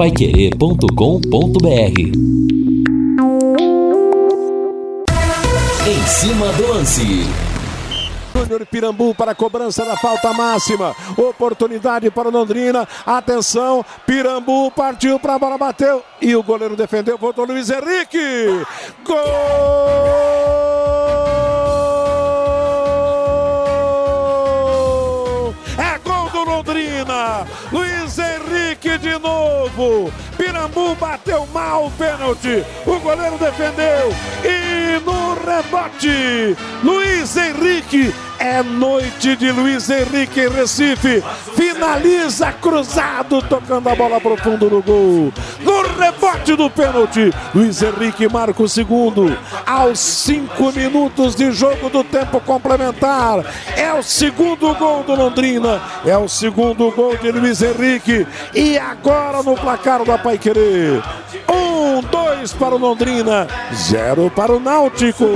paiquerê.com.br Em cima do lance. Júnior Pirambu para a cobrança da falta máxima. Oportunidade para o Londrina. Atenção, Pirambu partiu para a bola, bateu. E o goleiro defendeu, voltou Luiz Henrique. Gol! É gol do Londrina. Luiz de novo. Pirambu bateu mal o pênalti. O goleiro defendeu. E no rebote, Luiz Henrique. É noite de Luiz Henrique Recife. Finaliza cruzado, tocando a bola pro fundo do gol. No rebote do pênalti, Luiz Henrique marca o segundo. Aos cinco minutos de jogo do tempo complementar. É o segundo gol do Londrina. É o segundo gol de Luiz Henrique. E agora no placar da Paiquerê. Um, dois para o Londrina, zero para o Náutico.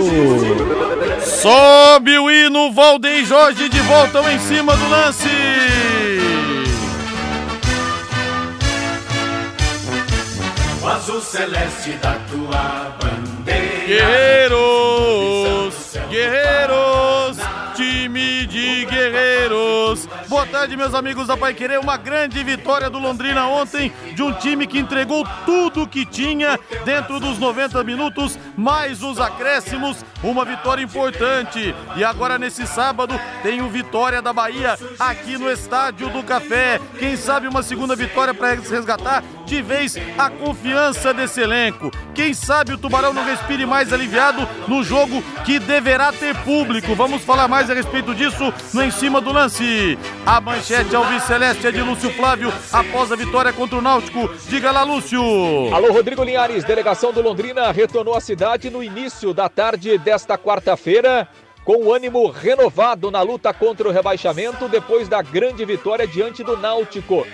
Sobe o hino, Valdeir Jorge de volta em cima do lance. O azul celeste da tua bandeira. Guerreiros, guerreiros, time de guerreiros. Tarde, meus amigos da Pai Querer. Uma grande vitória do Londrina ontem, de um time que entregou tudo que tinha dentro dos 90 minutos, mais os acréscimos. Uma vitória importante. E agora, nesse sábado, tem o Vitória da Bahia aqui no Estádio do Café. Quem sabe uma segunda vitória para resgatar de vez a confiança desse elenco. Quem sabe o Tubarão não respire mais aliviado no jogo que deverá ter público. Vamos falar mais a respeito disso no Em Cima do Lance. A manchete Alves Celeste é de Lúcio Flávio após a vitória contra o Náutico. Diga lá, Lúcio. Alô, Rodrigo Linhares. Delegação do Londrina retornou à cidade no início da tarde desta quarta-feira. Com o ânimo renovado na luta contra o rebaixamento depois da grande vitória diante do Náutico.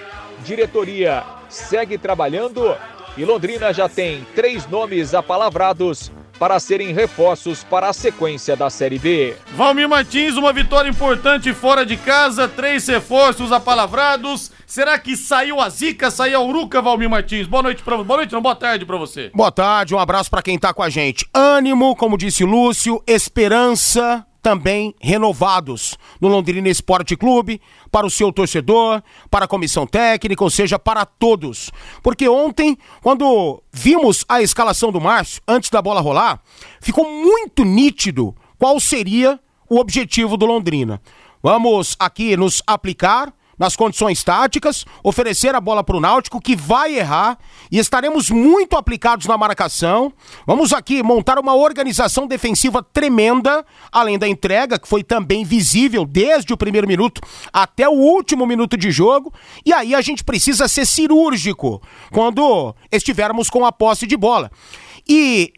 Diretoria segue trabalhando e Londrina já tem três nomes apalavrados para serem reforços para a sequência da Série B. Valmir Martins, uma vitória importante fora de casa, três reforços apalavrados. Será que saiu a zica, saiu a uruca, Valmir Martins? Boa noite para Boa noite, não, boa tarde para você. Boa tarde, um abraço para quem tá com a gente. Ânimo, como disse Lúcio, esperança, também renovados no Londrina Esporte Clube, para o seu torcedor, para a comissão técnica, ou seja, para todos. Porque ontem, quando vimos a escalação do Márcio, antes da bola rolar, ficou muito nítido qual seria o objetivo do Londrina. Vamos aqui nos aplicar nas condições táticas, oferecer a bola para o Náutico, que vai errar, e estaremos muito aplicados na marcação. Vamos aqui montar uma organização defensiva tremenda, além da entrega, que foi também visível desde o primeiro minuto até o último minuto de jogo. E aí a gente precisa ser cirúrgico quando estivermos com a posse de bola. E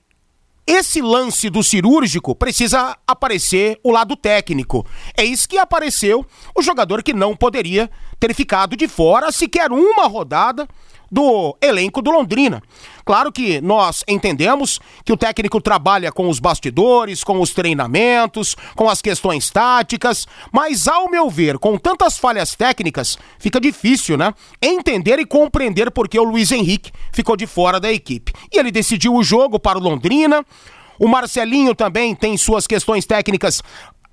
esse lance do cirúrgico precisa aparecer o lado técnico. É isso que apareceu o jogador que não poderia ter ficado de fora sequer uma rodada do elenco do Londrina. Claro que nós entendemos que o técnico trabalha com os bastidores, com os treinamentos, com as questões táticas, mas ao meu ver, com tantas falhas técnicas, fica difícil, né? Entender e compreender por que o Luiz Henrique ficou de fora da equipe. E ele decidiu o jogo para o Londrina. O Marcelinho também tem suas questões técnicas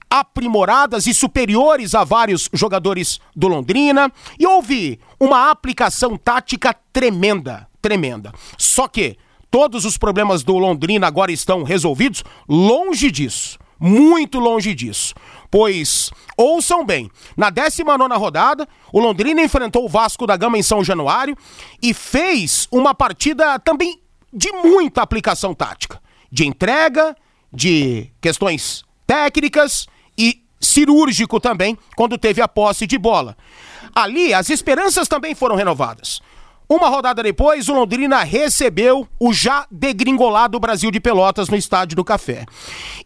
aprimoradas e superiores a vários jogadores do Londrina e houve uma aplicação tática tremenda, tremenda. Só que todos os problemas do Londrina agora estão resolvidos? Longe disso, muito longe disso. Pois, ouçam bem, na 19 rodada, o Londrina enfrentou o Vasco da Gama em São Januário e fez uma partida também de muita aplicação tática, de entrega, de questões técnicas e cirúrgico também quando teve a posse de bola. Ali, as esperanças também foram renovadas. Uma rodada depois, o Londrina recebeu o já degringolado Brasil de Pelotas no Estádio do Café.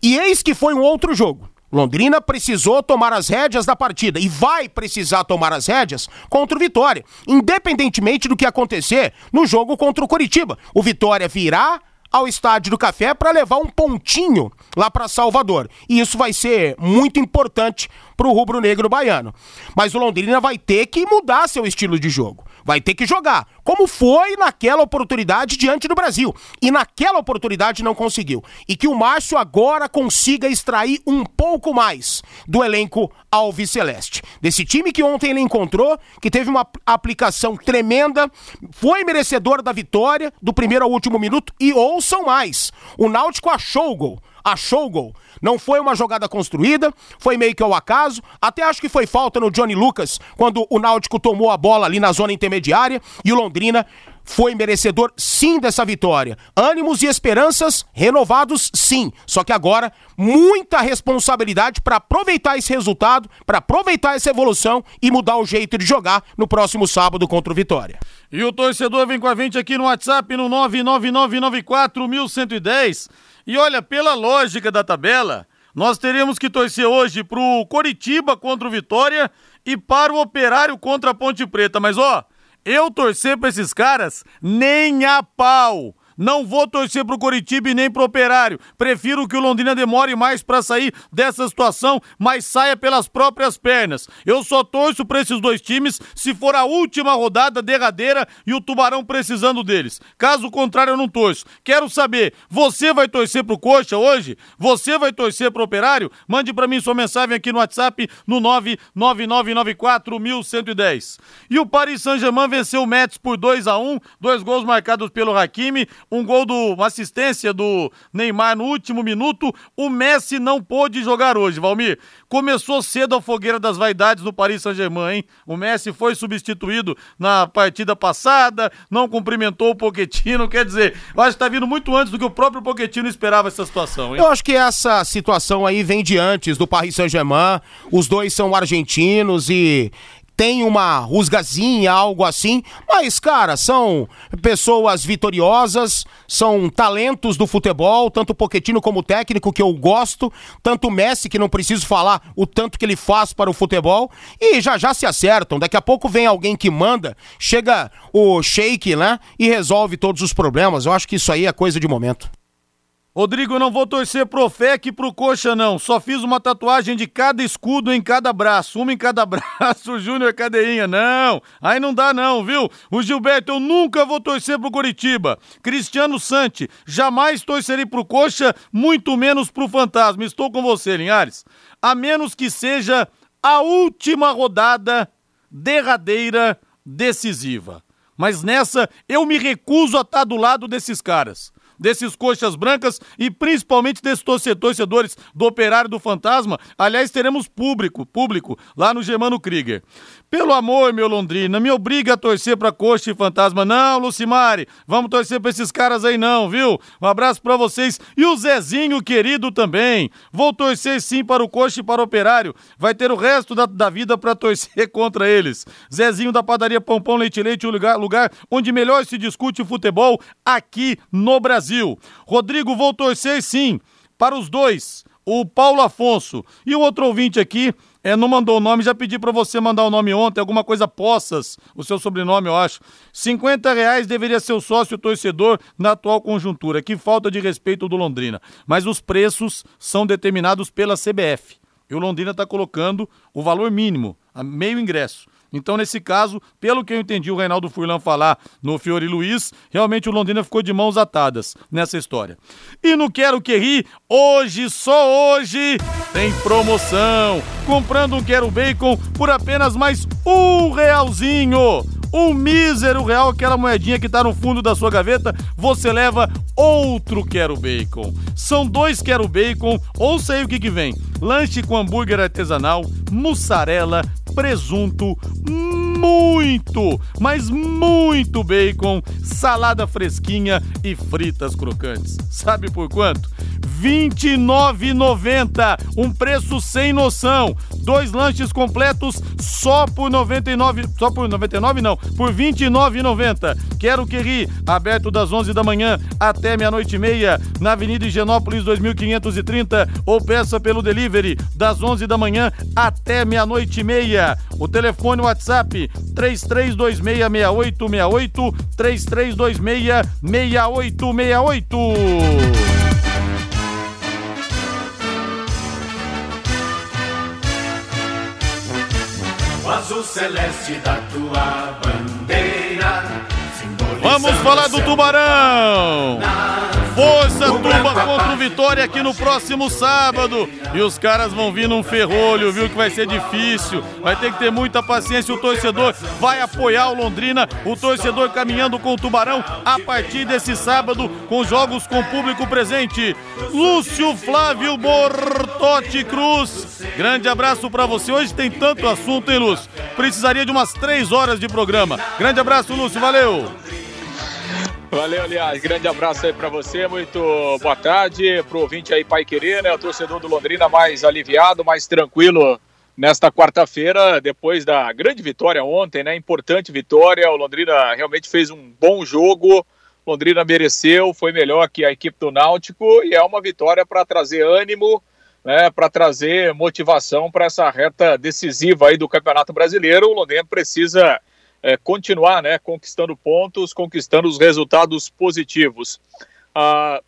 E eis que foi um outro jogo. Londrina precisou tomar as rédeas da partida e vai precisar tomar as rédeas contra o Vitória, independentemente do que acontecer no jogo contra o Coritiba. O Vitória virá ao Estádio do Café para levar um pontinho lá para Salvador. E isso vai ser muito importante para o rubro-negro baiano. Mas o Londrina vai ter que mudar seu estilo de jogo. Vai ter que jogar, como foi naquela oportunidade diante do Brasil. E naquela oportunidade não conseguiu. E que o Márcio agora consiga extrair um pouco mais do elenco Alves Celeste. Desse time que ontem ele encontrou, que teve uma aplicação tremenda, foi merecedor da vitória do primeiro ao último minuto. E ouçam mais: o Náutico achou o gol achou o gol. Não foi uma jogada construída, foi meio que ao acaso. Até acho que foi falta no Johnny Lucas quando o Náutico tomou a bola ali na zona intermediária e o Londrina foi merecedor sim dessa vitória. Ânimos e esperanças renovados sim. Só que agora muita responsabilidade para aproveitar esse resultado, para aproveitar essa evolução e mudar o jeito de jogar no próximo sábado contra o Vitória. E o torcedor vem com a gente aqui no WhatsApp no 99994110. E olha, pela lógica da tabela, nós teremos que torcer hoje pro Coritiba contra o Vitória e para o Operário contra a Ponte Preta. Mas ó, eu torcer pra esses caras nem a pau. Não vou torcer pro Coritiba e nem pro Operário. Prefiro que o Londrina demore mais para sair dessa situação, mas saia pelas próprias pernas. Eu só torço para esses dois times se for a última rodada derradeira e o Tubarão precisando deles. Caso contrário, eu não torço. Quero saber, você vai torcer pro Coxa hoje? Você vai torcer pro Operário? Mande para mim sua mensagem aqui no WhatsApp no 999941110. E o Paris Saint-Germain venceu o Mets por 2 a 1, dois gols marcados pelo Hakimi um gol do uma assistência do Neymar no último minuto. O Messi não pôde jogar hoje, Valmir. Começou cedo a fogueira das vaidades no Paris Saint-Germain, hein? O Messi foi substituído na partida passada, não cumprimentou o Poquetino, quer dizer, eu acho que tá vindo muito antes do que o próprio Poquetino esperava essa situação, hein? Eu acho que essa situação aí vem de antes do Paris Saint-Germain. Os dois são argentinos e tem uma rusgazinha, algo assim, mas, cara, são pessoas vitoriosas, são talentos do futebol, tanto o Poquetino como o técnico, que eu gosto, tanto o Messi, que não preciso falar o tanto que ele faz para o futebol, e já já se acertam. Daqui a pouco vem alguém que manda, chega o Sheik, né, e resolve todos os problemas. Eu acho que isso aí é coisa de momento. Rodrigo, eu não vou torcer pro FEC e pro Coxa, não. Só fiz uma tatuagem de cada escudo em cada braço. Uma em cada braço, Júnior Cadeinha. Não, aí não dá não, viu? O Gilberto, eu nunca vou torcer pro Curitiba. Cristiano Sante, jamais torcerei pro Coxa, muito menos pro Fantasma. Estou com você, Linhares. A menos que seja a última rodada derradeira decisiva. Mas nessa, eu me recuso a estar do lado desses caras desses coxas brancas e principalmente desses torcedores do Operário do Fantasma. Aliás, teremos público, público lá no Germano Krieger. Pelo amor, meu Londrina, me obriga a torcer pra Coxa e Fantasma. Não, Lucimari, vamos torcer pra esses caras aí não, viu? Um abraço pra vocês e o Zezinho querido também. Vou torcer sim para o Coxa e para o Operário. Vai ter o resto da, da vida pra torcer contra eles. Zezinho da padaria Pompom Leite Leite, o lugar, lugar onde melhor se discute futebol aqui no Brasil. Rodrigo, vou torcer sim para os dois, o Paulo Afonso e o outro ouvinte aqui é, não mandou o nome, já pedi para você mandar o nome ontem, alguma coisa Poças, o seu sobrenome, eu acho. 50 reais deveria ser o sócio torcedor na atual conjuntura. Que falta de respeito do Londrina. Mas os preços são determinados pela CBF. E o Londrina está colocando o valor mínimo, meio ingresso. Então, nesse caso, pelo que eu entendi o Reinaldo Furlan falar no Fiore Luiz, realmente o Londrina ficou de mãos atadas nessa história. E no Quero Que Ri, hoje, só hoje, tem promoção. Comprando um Quero Bacon por apenas mais um realzinho um mísero real, aquela moedinha que tá no fundo da sua gaveta, você leva outro Quero Bacon. São dois Quero Bacon, ou sei o que que vem. Lanche com hambúrguer artesanal, mussarela, presunto, muito, mas muito bacon, salada fresquinha e fritas crocantes. Sabe por quanto? 29,90. Um preço sem noção. Dois lanches completos só por 99, só por 99 não, por 29,90. Quero que ri, aberto das 11 da manhã até meia-noite e meia, na Avenida Higienópolis 2530 ou peça pelo delivery das 11 da manhã até meia-noite e meia. O telefone WhatsApp 33266868 33266868. O azul celeste da tua bandeira. Vamos falar do Tubarão! Força Tuba contra o Vitória aqui no próximo sábado. E os caras vão vir num ferrolho, viu? Que vai ser difícil. Vai ter que ter muita paciência. O torcedor vai apoiar o Londrina. O torcedor caminhando com o Tubarão a partir desse sábado, com jogos com público presente. Lúcio Flávio Bortotti Cruz. Grande abraço para você. Hoje tem tanto assunto, hein, Lúcio? Precisaria de umas três horas de programa. Grande abraço, Lúcio. Valeu! Valeu, aliás. Grande abraço aí para você. Muito boa tarde pro ouvinte aí, Pai Querer, né? O torcedor do Londrina mais aliviado, mais tranquilo nesta quarta-feira, depois da grande vitória ontem, né? Importante vitória. O Londrina realmente fez um bom jogo. Londrina mereceu, foi melhor que a equipe do Náutico e é uma vitória para trazer ânimo, né? Para trazer motivação para essa reta decisiva aí do Campeonato Brasileiro. O Londrina precisa é, continuar né, conquistando pontos, conquistando os resultados positivos. A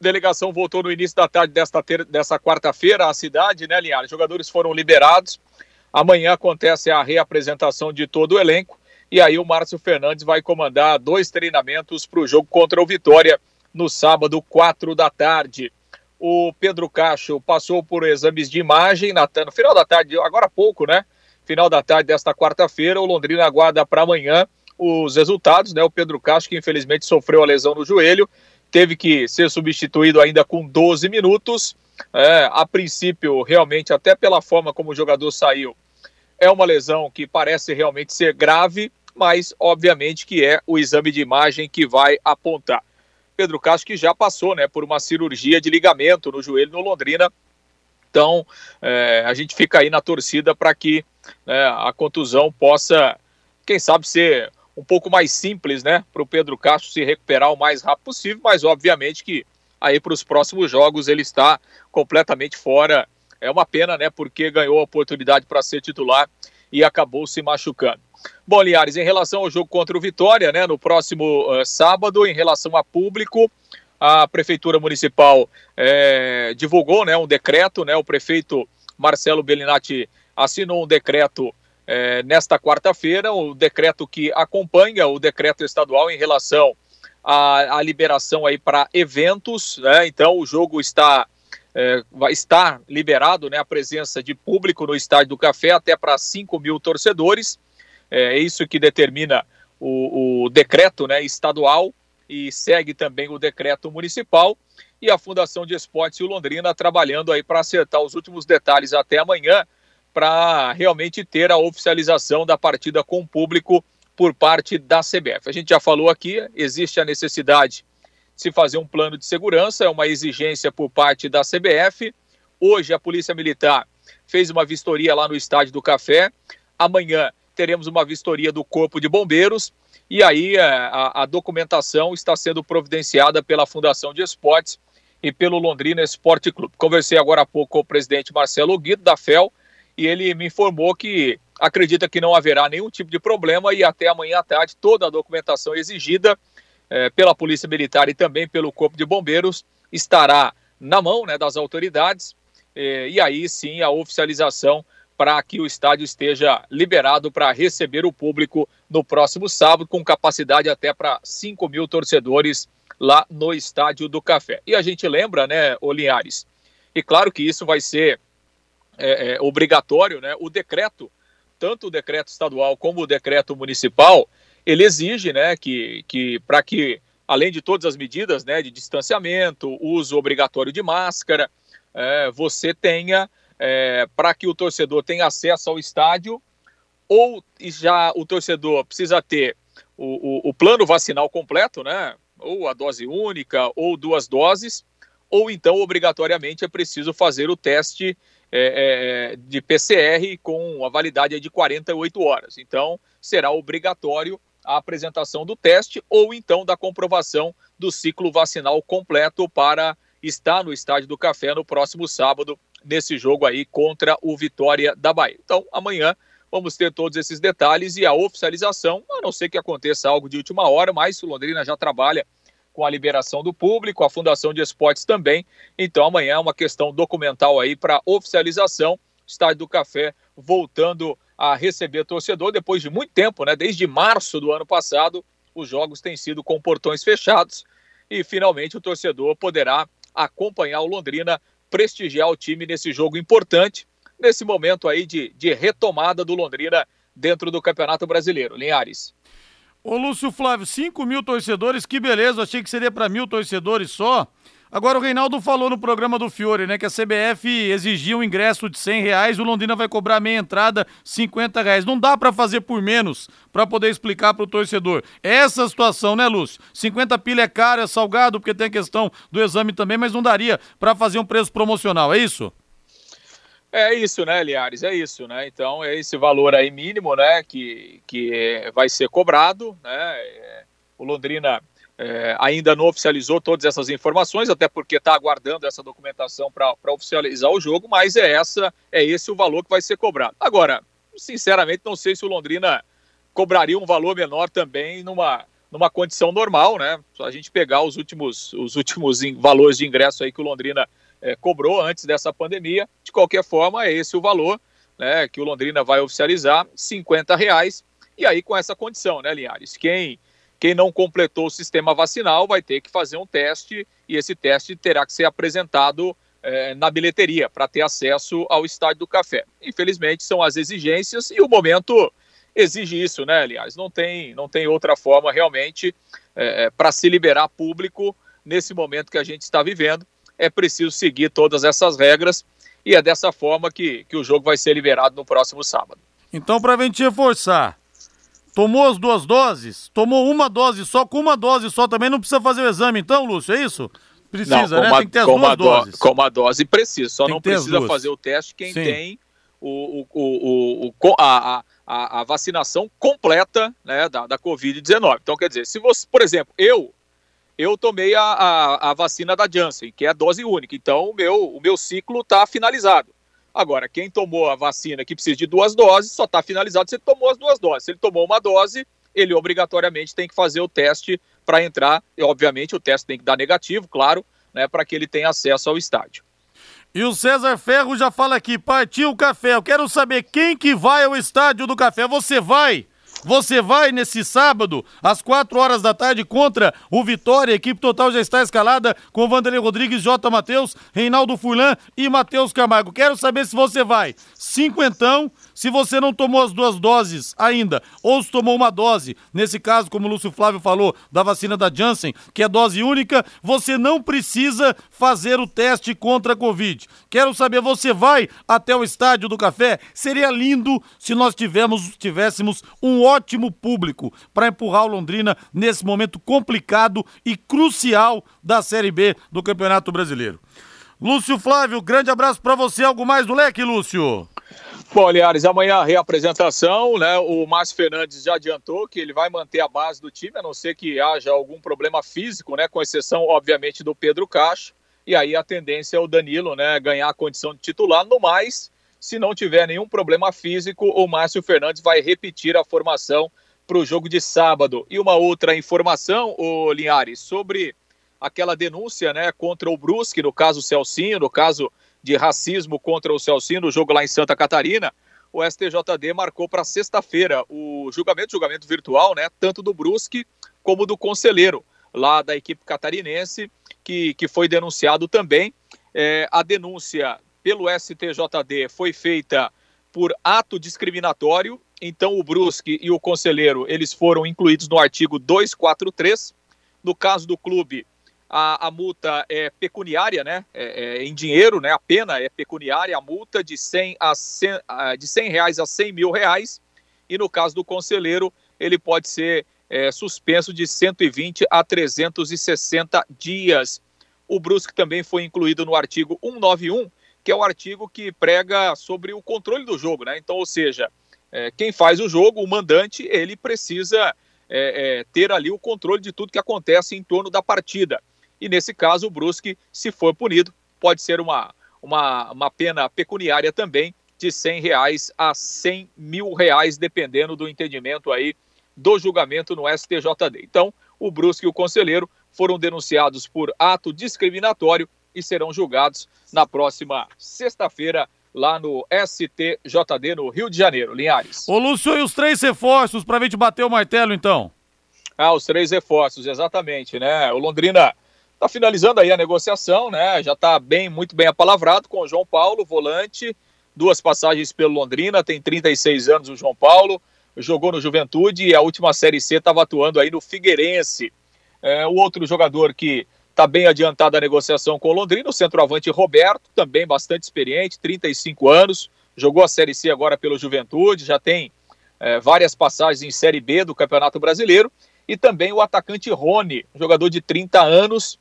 delegação voltou no início da tarde desta, dessa quarta-feira à cidade, né, Linhares? Jogadores foram liberados. Amanhã acontece a reapresentação de todo o elenco. E aí o Márcio Fernandes vai comandar dois treinamentos para o jogo contra o Vitória no sábado, quatro da tarde. O Pedro Cacho passou por exames de imagem na, no final da tarde, agora há pouco, né? Final da tarde desta quarta-feira. O Londrina aguarda para amanhã os resultados, né? O Pedro Castro, que infelizmente sofreu a lesão no joelho, teve que ser substituído ainda com 12 minutos. É, a princípio, realmente, até pela forma como o jogador saiu, é uma lesão que parece realmente ser grave, mas obviamente que é o exame de imagem que vai apontar. Pedro Castro que já passou né, por uma cirurgia de ligamento no joelho no Londrina. Então, é, a gente fica aí na torcida para que né, a contusão possa, quem sabe, ser um pouco mais simples, né, para o Pedro Castro se recuperar o mais rápido possível, mas obviamente que aí para os próximos jogos ele está completamente fora. É uma pena, né, porque ganhou a oportunidade para ser titular e acabou se machucando. Bom, Liares, em relação ao jogo contra o Vitória, né, no próximo uh, sábado, em relação a público, a Prefeitura Municipal é, divulgou né, um decreto, né, o prefeito Marcelo Bellinati assinou um decreto é, nesta quarta-feira, o decreto que acompanha o decreto estadual em relação à, à liberação aí para eventos, né? Então o jogo está é, vai estar liberado, né? A presença de público no estádio do Café até para 5 mil torcedores. É, é isso que determina o, o decreto, né? Estadual e segue também o decreto municipal e a Fundação de Esportes e Londrina trabalhando aí para acertar os últimos detalhes até amanhã para realmente ter a oficialização da partida com o público por parte da CBF. A gente já falou aqui, existe a necessidade de se fazer um plano de segurança, é uma exigência por parte da CBF. Hoje a Polícia Militar fez uma vistoria lá no Estádio do Café. Amanhã teremos uma vistoria do Corpo de Bombeiros. E aí é, a, a documentação está sendo providenciada pela Fundação de Esportes e pelo Londrina Esporte Clube. Conversei agora há pouco com o presidente Marcelo Guido da FEL e ele me informou que acredita que não haverá nenhum tipo de problema e até amanhã à tarde toda a documentação exigida é, pela Polícia Militar e também pelo Corpo de Bombeiros estará na mão né, das autoridades é, e aí sim a oficialização para que o estádio esteja liberado para receber o público no próximo sábado, com capacidade até para 5 mil torcedores lá no Estádio do Café. E a gente lembra, né, Olinhares? E claro que isso vai ser é, é, obrigatório, né? O decreto, tanto o decreto estadual como o decreto municipal, ele exige, né, que, que para que, além de todas as medidas, né, de distanciamento, uso obrigatório de máscara, é, você tenha, é, para que o torcedor tenha acesso ao estádio, ou já o torcedor precisa ter o, o, o plano vacinal completo, né, ou a dose única, ou duas doses, ou então, obrigatoriamente, é preciso fazer o teste é, é, de PCR com a validade de 48 horas. Então, será obrigatório a apresentação do teste ou então da comprovação do ciclo vacinal completo para estar no Estádio do Café no próximo sábado, nesse jogo aí contra o Vitória da Bahia. Então, amanhã vamos ter todos esses detalhes e a oficialização, a não ser que aconteça algo de última hora, mas o Londrina já trabalha com a liberação do público, a Fundação de Esportes também. Então amanhã é uma questão documental aí para oficialização. Estádio do Café voltando a receber torcedor depois de muito tempo, né? Desde março do ano passado, os jogos têm sido com portões fechados e finalmente o torcedor poderá acompanhar o Londrina, prestigiar o time nesse jogo importante, nesse momento aí de, de retomada do Londrina dentro do Campeonato Brasileiro. Linhares. Ô Lúcio Flávio, 5 mil torcedores, que beleza, achei que seria para mil torcedores só. Agora o Reinaldo falou no programa do Fiore, né, que a CBF exigia um ingresso de 100 reais, o Londrina vai cobrar meia entrada 50 reais. Não dá para fazer por menos para poder explicar para o torcedor. Essa situação, né, Lúcio? 50 pila é caro, é salgado, porque tem a questão do exame também, mas não daria para fazer um preço promocional, é isso? É isso, né, Liares? É isso, né? Então é esse valor aí mínimo, né, que, que vai ser cobrado, né? É, o Londrina é, ainda não oficializou todas essas informações, até porque está aguardando essa documentação para oficializar o jogo, mas é essa, é esse o valor que vai ser cobrado. Agora, sinceramente, não sei se o Londrina cobraria um valor menor também numa, numa condição normal, né? Só a gente pegar os últimos, os últimos valores de ingresso aí que o Londrina é, cobrou antes dessa pandemia. De qualquer forma, é esse o valor né, que o Londrina vai oficializar, 50 reais. E aí com essa condição, né, Linhares? Quem, quem não completou o sistema vacinal vai ter que fazer um teste e esse teste terá que ser apresentado é, na bilheteria para ter acesso ao Estádio do Café. Infelizmente, são as exigências e o momento exige isso, né, aliás? Não tem, não tem outra forma realmente é, é para se liberar público nesse momento que a gente está vivendo é preciso seguir todas essas regras e é dessa forma que, que o jogo vai ser liberado no próximo sábado. Então, para a gente reforçar, tomou as duas doses? Tomou uma dose só? Com uma dose só também não precisa fazer o exame, então, Lúcio? É isso? Precisa, não, né? tem que ter as duas doses. Com uma dose precisa, só tem não precisa fazer o teste quem Sim. tem o, o, o, o a, a, a, vacinação completa né, da, da Covid-19. Então, quer dizer, se você, por exemplo, eu eu tomei a, a, a, vacina da Janssen, que é a dose única. Então, o meu, o meu ciclo está finalizado. Agora, quem tomou a vacina que precisa de duas doses, só está finalizado se ele tomou as duas doses. Se ele tomou uma dose, ele obrigatoriamente tem que fazer o teste para entrar. E, obviamente, o teste tem que dar negativo, claro, né, para que ele tenha acesso ao estádio. E o César Ferro já fala aqui, partiu o café. Eu quero saber quem que vai ao estádio do café. Você vai? Você vai nesse sábado, às 4 horas da tarde, contra o Vitória. A equipe total já está escalada com Vanderlei Rodrigues, J. Matheus, Reinaldo Furlan e Matheus Camargo. Quero saber se você vai. Cinquentão se você não tomou as duas doses ainda, ou se tomou uma dose, nesse caso, como o Lúcio Flávio falou, da vacina da Janssen, que é dose única, você não precisa fazer o teste contra a Covid. Quero saber, você vai até o estádio do café? Seria lindo se nós tivemos, tivéssemos um ótimo público para empurrar o Londrina nesse momento complicado e crucial da Série B do Campeonato Brasileiro. Lúcio Flávio, grande abraço para você. Algo mais do leque, Lúcio? Bom, Liares, amanhã a reapresentação, né? O Márcio Fernandes já adiantou que ele vai manter a base do time, a não ser que haja algum problema físico, né? Com exceção, obviamente, do Pedro Cacho. E aí a tendência é o Danilo, né? Ganhar a condição de titular. No mais, se não tiver nenhum problema físico, o Márcio Fernandes vai repetir a formação para o jogo de sábado. E uma outra informação, o Linhares, sobre aquela denúncia, né? Contra o Brusque, no caso Celcinho, no caso de racismo contra o Celcinho no jogo lá em Santa Catarina, o STJD marcou para sexta-feira o julgamento, julgamento virtual, né, tanto do Brusque como do Conselheiro, lá da equipe catarinense, que, que foi denunciado também. É, a denúncia pelo STJD foi feita por ato discriminatório, então o Brusque e o Conselheiro, eles foram incluídos no artigo 243. No caso do clube, a, a multa é pecuniária, né? É, é, em dinheiro, né? A pena é pecuniária, a multa de 100, a 100, de 100 reais a 100 mil reais. E no caso do conselheiro, ele pode ser é, suspenso de 120 a 360 dias. o Brusque também foi incluído no artigo 191, que é o artigo que prega sobre o controle do jogo, né? Então, ou seja, é, quem faz o jogo, o mandante, ele precisa é, é, ter ali o controle de tudo que acontece em torno da partida. E nesse caso, o Brusque, se for punido, pode ser uma, uma, uma pena pecuniária também de 100 reais a 100 mil reais, dependendo do entendimento aí do julgamento no STJD. Então, o Brusque e o Conselheiro foram denunciados por ato discriminatório e serão julgados na próxima sexta-feira lá no STJD no Rio de Janeiro, Linhares. Ô Lúcio, e os três reforços para a gente bater o martelo então? Ah, os três reforços, exatamente, né? O Londrina está finalizando aí a negociação, né? Já está bem, muito bem apalavrado com o João Paulo, volante, duas passagens pelo Londrina, tem 36 anos o João Paulo, jogou no Juventude e a última Série C estava atuando aí no Figueirense. É, o outro jogador que está bem adiantado a negociação com o Londrina, o centroavante Roberto, também bastante experiente, 35 anos, jogou a Série C agora pelo Juventude, já tem é, várias passagens em Série B do Campeonato Brasileiro, e também o atacante Rony, jogador de 30 anos,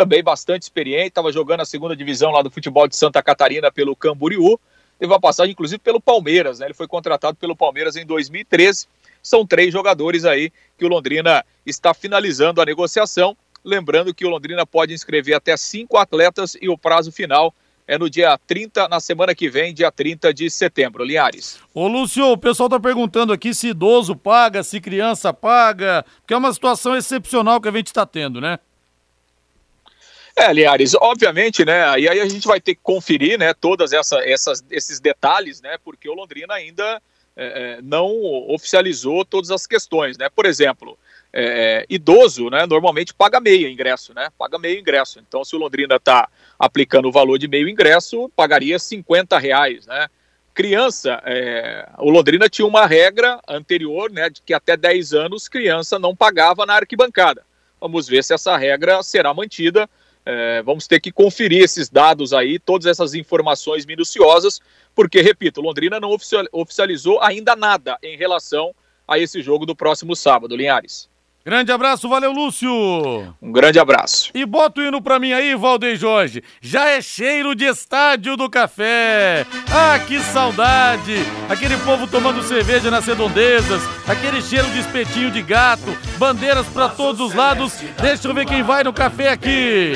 também bastante experiente, estava jogando a segunda divisão lá do futebol de Santa Catarina pelo Camboriú, teve uma passagem inclusive pelo Palmeiras, né? Ele foi contratado pelo Palmeiras em 2013 são três jogadores aí que o Londrina está finalizando a negociação. Lembrando que o Londrina pode inscrever até cinco atletas e o prazo final é no dia 30, na semana que vem, dia 30 de setembro. Linhares. Ô Lúcio, o pessoal está perguntando aqui se idoso paga, se criança paga, porque é uma situação excepcional que a gente está tendo, né? É, Linhares, obviamente, né? E aí a gente vai ter que conferir, né, todas essa, essas, esses detalhes, né? Porque o Londrina ainda é, é, não oficializou todas as questões, né? Por exemplo, é, é, idoso, né, normalmente paga meio ingresso, né? Paga meio ingresso. Então, se o Londrina está aplicando o valor de meio ingresso, pagaria 50 reais, né? Criança, é, o Londrina tinha uma regra anterior, né, de que até 10 anos criança não pagava na arquibancada. Vamos ver se essa regra será mantida. É, vamos ter que conferir esses dados aí, todas essas informações minuciosas, porque, repito, Londrina não oficializou ainda nada em relação a esse jogo do próximo sábado, Linhares. Grande abraço, valeu, Lúcio! Um grande abraço. E bota o hino pra mim aí, Valdeir Jorge. Já é cheiro de estádio do café. Ah, que saudade! Aquele povo tomando cerveja nas redondezas, aquele cheiro de espetinho de gato, bandeiras para todos os lados. Deixa eu ver quem vai no café aqui.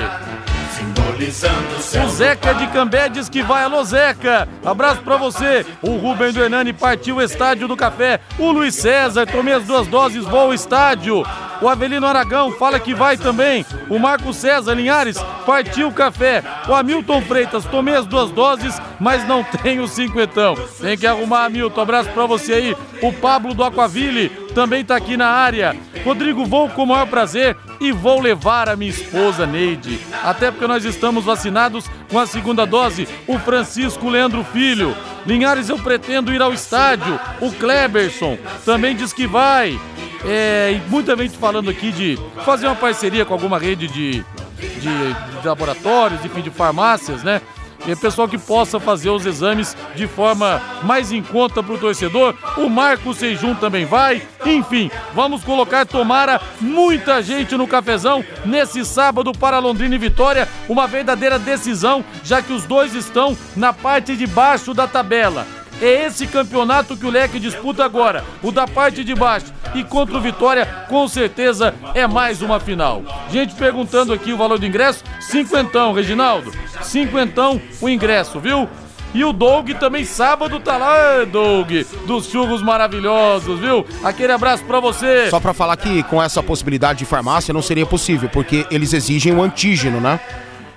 O Zeca de Cambé diz que vai. Alô, Zeca. Abraço pra você. O Rubem do Hernani partiu o estádio do café. O Luiz César, tomei as duas doses, vou ao estádio. O Avelino Aragão fala que vai também. O Marco César Linhares partiu o café. O Hamilton Freitas, tomei as duas doses, mas não tenho cinquentão. Tem que arrumar, Hamilton. Abraço pra você aí. O Pablo do Aquaville também tá aqui na área. Rodrigo, vou com o maior prazer e vou levar a minha esposa Neide. Até porque nós estamos vacinados com a segunda dose. O Francisco Leandro Filho. Linhares, eu pretendo ir ao estádio. O Kleberson também diz que vai. É, muita gente falando aqui de fazer uma parceria com alguma rede de, de, de laboratórios, enfim, de farmácias, né? E pessoal que possa fazer os exames de forma mais em conta para o torcedor. O Marco Sejum também vai. Enfim, vamos colocar, tomara, muita gente no cafezão nesse sábado para Londrina e Vitória. Uma verdadeira decisão, já que os dois estão na parte de baixo da tabela. É esse campeonato que o Leque disputa agora, o da parte de baixo. E contra o Vitória, com certeza, é mais uma final. Gente perguntando aqui o valor do ingresso: cinquentão, Reginaldo. Cinquentão o ingresso, viu? E o Doug também sábado tá lá, Doug, dos churros maravilhosos, viu? Aquele abraço para você. Só para falar que com essa possibilidade de farmácia não seria possível, porque eles exigem o antígeno, né?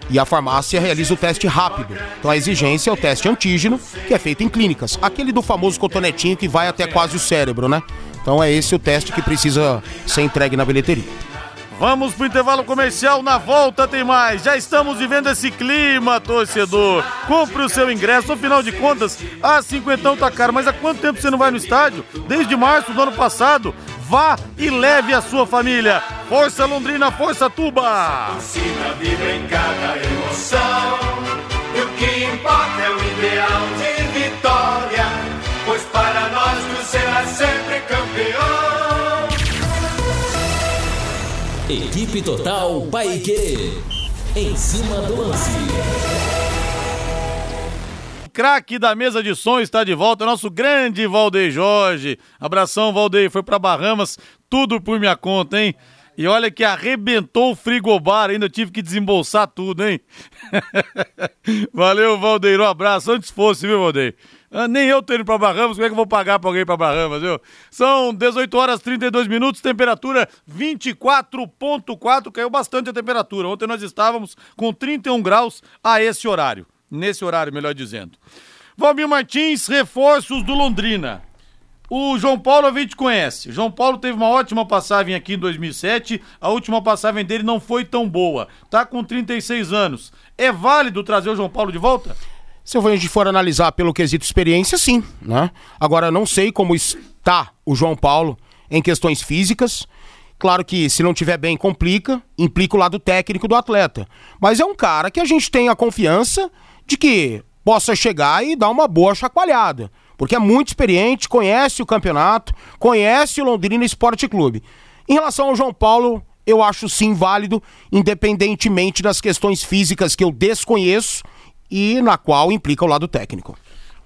E a farmácia realiza o teste rápido. Então a exigência é o teste antígeno, que é feito em clínicas. Aquele do famoso cotonetinho que vai até quase o cérebro, né? Então é esse o teste que precisa ser entregue na bilheteria. Vamos pro intervalo comercial, na volta tem mais. Já estamos vivendo esse clima, torcedor. Compre o seu ingresso, afinal de contas, a cinquentão tá caro, mas há quanto tempo você não vai no estádio? Desde março do ano passado. Vá e leve a sua família. Força Londrina, força Tuba! Torcida vibra em cada emoção. E o que importa é o ideal de vitória. Pois para nós tu serás sempre campeão. Equipe Total Paique. Em cima do lance. Craque da mesa de som está de volta, nosso grande Valdeir Jorge. Abração, Valdeir. Foi para Bahamas, tudo por minha conta, hein? E olha que arrebentou o frigobar, ainda tive que desembolsar tudo, hein? Valeu, Valdeir. Um abraço. Antes fosse, viu, Valdeir? Ah, nem eu tô indo pra Bahamas, como é que eu vou pagar pra alguém ir pra Bahamas, viu? São 18 horas 32 minutos, temperatura 24.4, caiu bastante a temperatura. Ontem nós estávamos com 31 graus a esse horário. Nesse horário, melhor dizendo. Valmir Martins, reforços do Londrina. O João Paulo a gente conhece. João Paulo teve uma ótima passagem aqui em 2007. A última passagem dele não foi tão boa. Tá com 36 anos. É válido trazer o João Paulo de volta? Se a gente for analisar pelo quesito experiência, sim, né? Agora, não sei como está o João Paulo em questões físicas. Claro que se não tiver bem, complica, implica o lado técnico do atleta. Mas é um cara que a gente tem a confiança de que possa chegar e dar uma boa chacoalhada. Porque é muito experiente, conhece o campeonato, conhece o Londrina Esporte Clube. Em relação ao João Paulo, eu acho sim válido, independentemente das questões físicas que eu desconheço e na qual implica o lado técnico.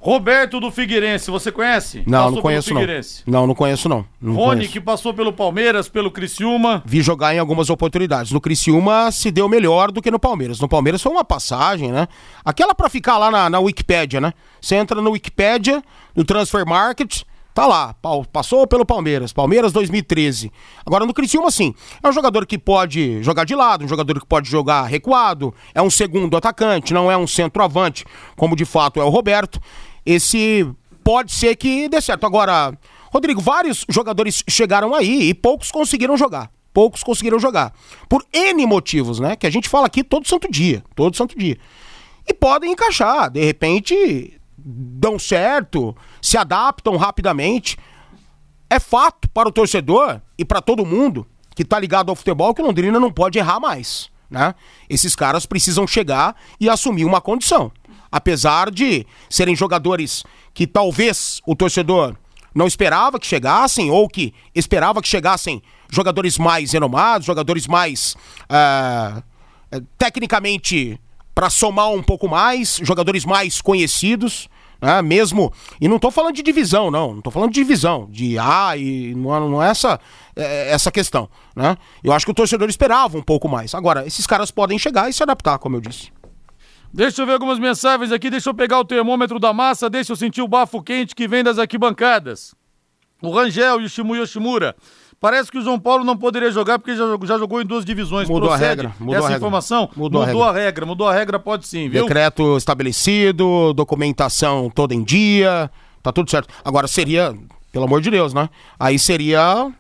Roberto do Figueirense, você conhece? Não, Passou não conheço não. Não, não conheço não. não Rony, conheço. que passou pelo Palmeiras, pelo Criciúma. Vi jogar em algumas oportunidades. No Criciúma se deu melhor do que no Palmeiras. No Palmeiras foi uma passagem, né? Aquela pra ficar lá na, na Wikipédia, né? Você entra no Wikipédia, no Transfer Market, tá lá. Passou pelo Palmeiras. Palmeiras 2013. Agora no Criciúma, sim. É um jogador que pode jogar de lado, um jogador que pode jogar recuado. É um segundo atacante, não é um centroavante, como de fato é o Roberto. Esse pode ser que dê certo. Agora, Rodrigo, vários jogadores chegaram aí e poucos conseguiram jogar. Poucos conseguiram jogar. Por N motivos, né? Que a gente fala aqui todo santo dia. Todo santo dia. E podem encaixar. De repente, dão certo, se adaptam rapidamente. É fato para o torcedor e para todo mundo que tá ligado ao futebol que o Londrina não pode errar mais, né? Esses caras precisam chegar e assumir uma condição. Apesar de serem jogadores que talvez o torcedor não esperava que chegassem ou que esperava que chegassem jogadores mais renomados, jogadores mais ah, eh, tecnicamente para somar um pouco mais, jogadores mais conhecidos, né? Mesmo e não tô falando de divisão, não, não tô falando de divisão, de A e não, é- não é essa é, essa questão, né? Eu acho que o torcedor esperava um pouco mais. Agora, esses caras podem chegar e se adaptar, como eu disse. Deixa eu ver algumas mensagens aqui, deixa eu pegar o termômetro da massa, deixa eu sentir o bafo quente que vem das arquibancadas. O Rangel e o Shimu Yoshimura. Parece que o João Paulo não poderia jogar porque já, já jogou em duas divisões. Mudou a Procede regra, mudou a essa regra. informação? Mudou a a regra. Mudou a regra, pode sim, viu? Decreto estabelecido, documentação toda em dia, tá tudo certo. Agora seria, pelo amor de Deus, né? Aí seria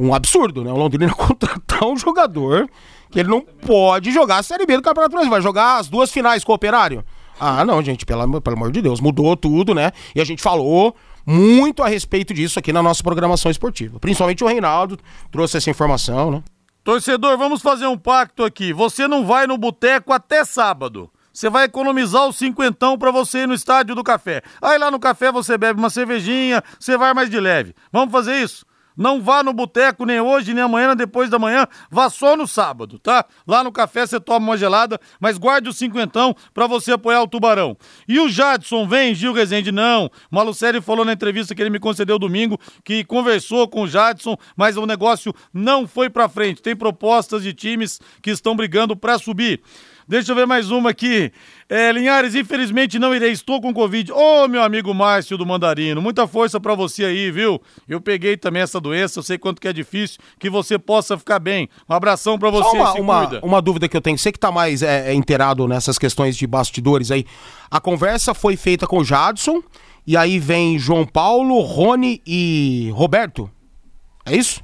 um absurdo, né? O Londrina contratar um jogador que ele não pode jogar a Série B do Campeonato Brasileiro. Vai jogar as duas finais com o Operário. Ah, não, gente, pelo, pelo amor de Deus, mudou tudo, né? E a gente falou muito a respeito disso aqui na nossa programação esportiva. Principalmente o Reinaldo trouxe essa informação, né? Torcedor, vamos fazer um pacto aqui. Você não vai no boteco até sábado. Você vai economizar os cinquentão pra você ir no estádio do café. Aí lá no café você bebe uma cervejinha, você vai mais de leve. Vamos fazer isso? Não vá no boteco nem hoje, nem amanhã, nem depois da manhã. Vá só no sábado, tá? Lá no café você toma uma gelada, mas guarde o cinquentão pra você apoiar o Tubarão. E o Jadson vem, Gil Rezende, não. O Malucelli falou na entrevista que ele me concedeu domingo que conversou com o Jadson, mas o negócio não foi pra frente. Tem propostas de times que estão brigando pra subir. Deixa eu ver mais uma aqui. É, Linhares, infelizmente não irei, estou com Covid. Ô, meu amigo Márcio do Mandarino, muita força pra você aí, viu? Eu peguei também essa doença, eu sei quanto que é difícil, que você possa ficar bem. Um abração pra você, Só uma, se uma, cuida. uma dúvida que eu tenho, você que tá mais é, é, inteirado nessas questões de bastidores aí. A conversa foi feita com o Jadson, e aí vem João Paulo, Rony e Roberto. É isso?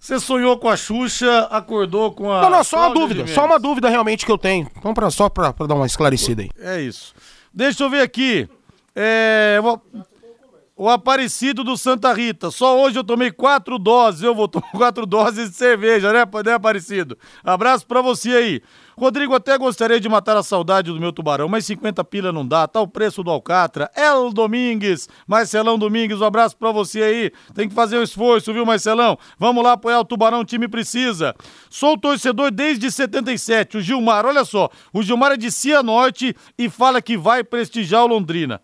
Você sonhou com a Xuxa, acordou com a. não, não, só uma dúvida. Gimenez. Só uma dúvida realmente que eu tenho. Então, pra, só pra, pra dar uma esclarecida aí. É isso. Deixa eu ver aqui. É, vou- O Aparecido do Santa Rita. Só hoje eu tomei quatro doses. Eu vou tomar quatro doses de cerveja, né, né Aparecido? Abraço pra você aí. Rodrigo, até gostaria de matar a saudade do meu tubarão, mas 50 pila não dá, tá o preço do Alcatra. El Domingues, Marcelão Domingues, um abraço pra você aí. Tem que fazer um esforço, viu, Marcelão? Vamos lá apoiar o tubarão, o time precisa. Sou torcedor desde 77, o Gilmar, olha só, o Gilmar é de Cianorte e fala que vai prestigiar o Londrina.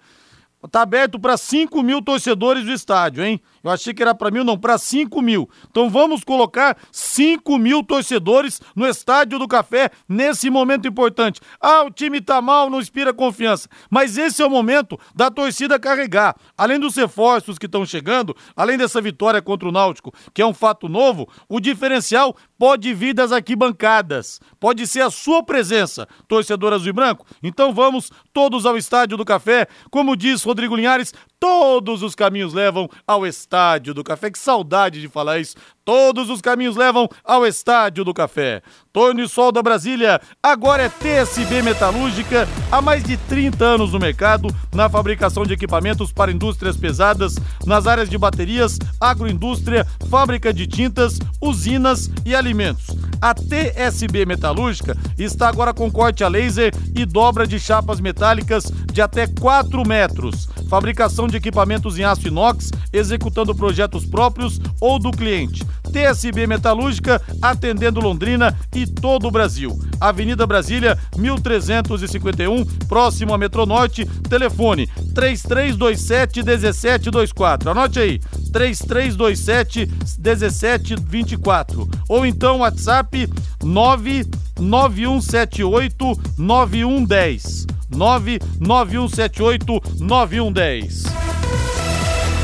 Tá aberto para 5 mil torcedores do estádio, hein? Eu achei que era para mil, não, para 5 mil. Então vamos colocar 5 mil torcedores no Estádio do Café nesse momento importante. Ah, o time tá mal, não inspira confiança. Mas esse é o momento da torcida carregar. Além dos reforços que estão chegando, além dessa vitória contra o Náutico, que é um fato novo, o diferencial pode vir das arquibancadas. Pode ser a sua presença, torcedor azul e branco. Então vamos todos ao Estádio do Café. Como diz Rodrigo Linhares, todos os caminhos levam ao Estádio do Café. Que saudade de falar isso. Todos os caminhos levam ao Estádio do Café. Torno e Sol da Brasília, agora é TSB Metalúrgica, há mais de 30 anos no mercado, na fabricação de equipamentos para indústrias pesadas, nas áreas de baterias, agroindústria, fábrica de tintas, usinas e alimentos. A TSB Metalúrgica está agora com corte a laser e dobra de chapas metálicas de até 4 metros. Fabricação de equipamentos em aço inox, executando projetos próprios ou do cliente. TSB Metalúrgica, atendendo Londrina e todo o Brasil. Avenida Brasília, 1351, próximo à Metronorte. Telefone 3327 1724. Anote aí, 3327 1724. Ou então WhatsApp 99178 9110. 99178 9110.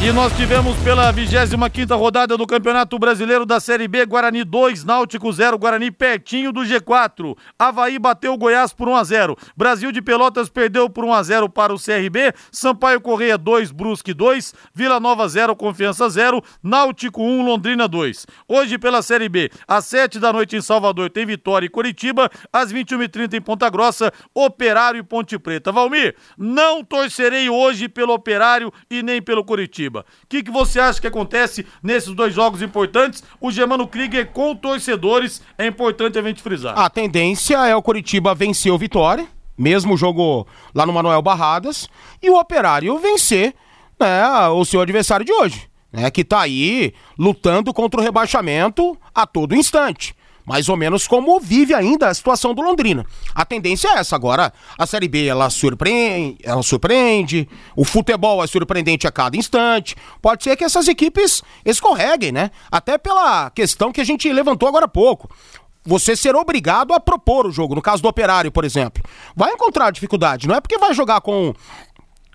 E nós tivemos pela 25 rodada do Campeonato Brasileiro da Série B, Guarani 2, Náutico 0, Guarani pertinho do G4. Havaí bateu o Goiás por 1 a 0. Brasil de Pelotas perdeu por 1 a 0 para o CRB. Sampaio Correia 2, Brusque 2, Vila Nova 0, Confiança 0, Náutico 1, Londrina 2. Hoje pela Série B, às 7 da noite em Salvador tem Vitória e Curitiba, às 21h30 em Ponta Grossa, Operário e Ponte Preta. Valmir, não torcerei hoje pelo Operário e nem pelo Curitiba. O que, que você acha que acontece nesses dois jogos importantes? O Germano Krieger com torcedores, é importante a gente frisar. A tendência é o Curitiba vencer o Vitória, mesmo jogo lá no Manuel Barradas, e o Operário vencer né, o seu adversário de hoje, né, que tá aí lutando contra o rebaixamento a todo instante mais ou menos como vive ainda a situação do Londrina. A tendência é essa. Agora, a Série B ela surpreende, ela surpreende, o futebol é surpreendente a cada instante. Pode ser que essas equipes escorreguem, né? Até pela questão que a gente levantou agora há pouco você ser obrigado a propor o jogo. No caso do Operário, por exemplo, vai encontrar dificuldade. Não é porque vai jogar com